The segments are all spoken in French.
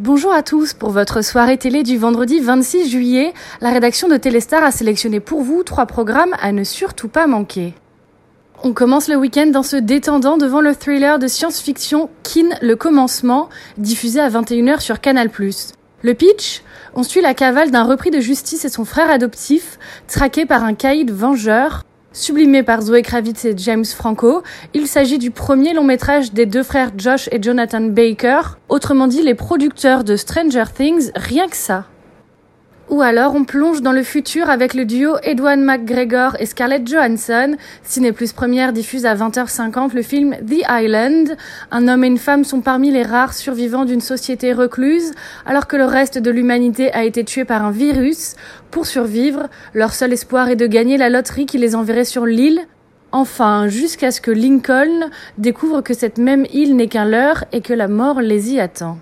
Bonjour à tous. Pour votre soirée télé du vendredi 26 juillet, la rédaction de Téléstar a sélectionné pour vous trois programmes à ne surtout pas manquer. On commence le week-end en se détendant devant le thriller de science-fiction Kin le commencement, diffusé à 21h sur Canal+. Le pitch? On suit la cavale d'un repris de justice et son frère adoptif, traqué par un caïd vengeur, Sublimé par Zoé Kravitz et James Franco, il s'agit du premier long métrage des deux frères Josh et Jonathan Baker, autrement dit les producteurs de Stranger Things, rien que ça. Ou alors on plonge dans le futur avec le duo Edwin McGregor et Scarlett Johansson. Ciné Plus Première diffuse à 20h50 le film The Island. Un homme et une femme sont parmi les rares survivants d'une société recluse alors que le reste de l'humanité a été tué par un virus. Pour survivre, leur seul espoir est de gagner la loterie qui les enverrait sur l'île. Enfin, jusqu'à ce que Lincoln découvre que cette même île n'est qu'un leurre et que la mort les y attend.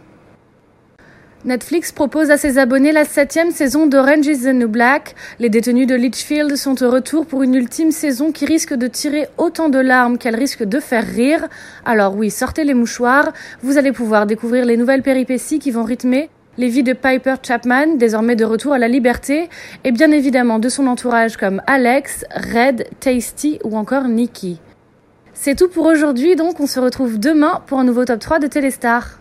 Netflix propose à ses abonnés la septième saison d'Orange is the New Black. Les détenus de Litchfield sont au retour pour une ultime saison qui risque de tirer autant de larmes qu'elle risque de faire rire. Alors oui, sortez les mouchoirs, vous allez pouvoir découvrir les nouvelles péripéties qui vont rythmer les vies de Piper Chapman, désormais de retour à la liberté, et bien évidemment de son entourage comme Alex, Red, Tasty ou encore Nikki. C'est tout pour aujourd'hui, donc on se retrouve demain pour un nouveau top 3 de Téléstar.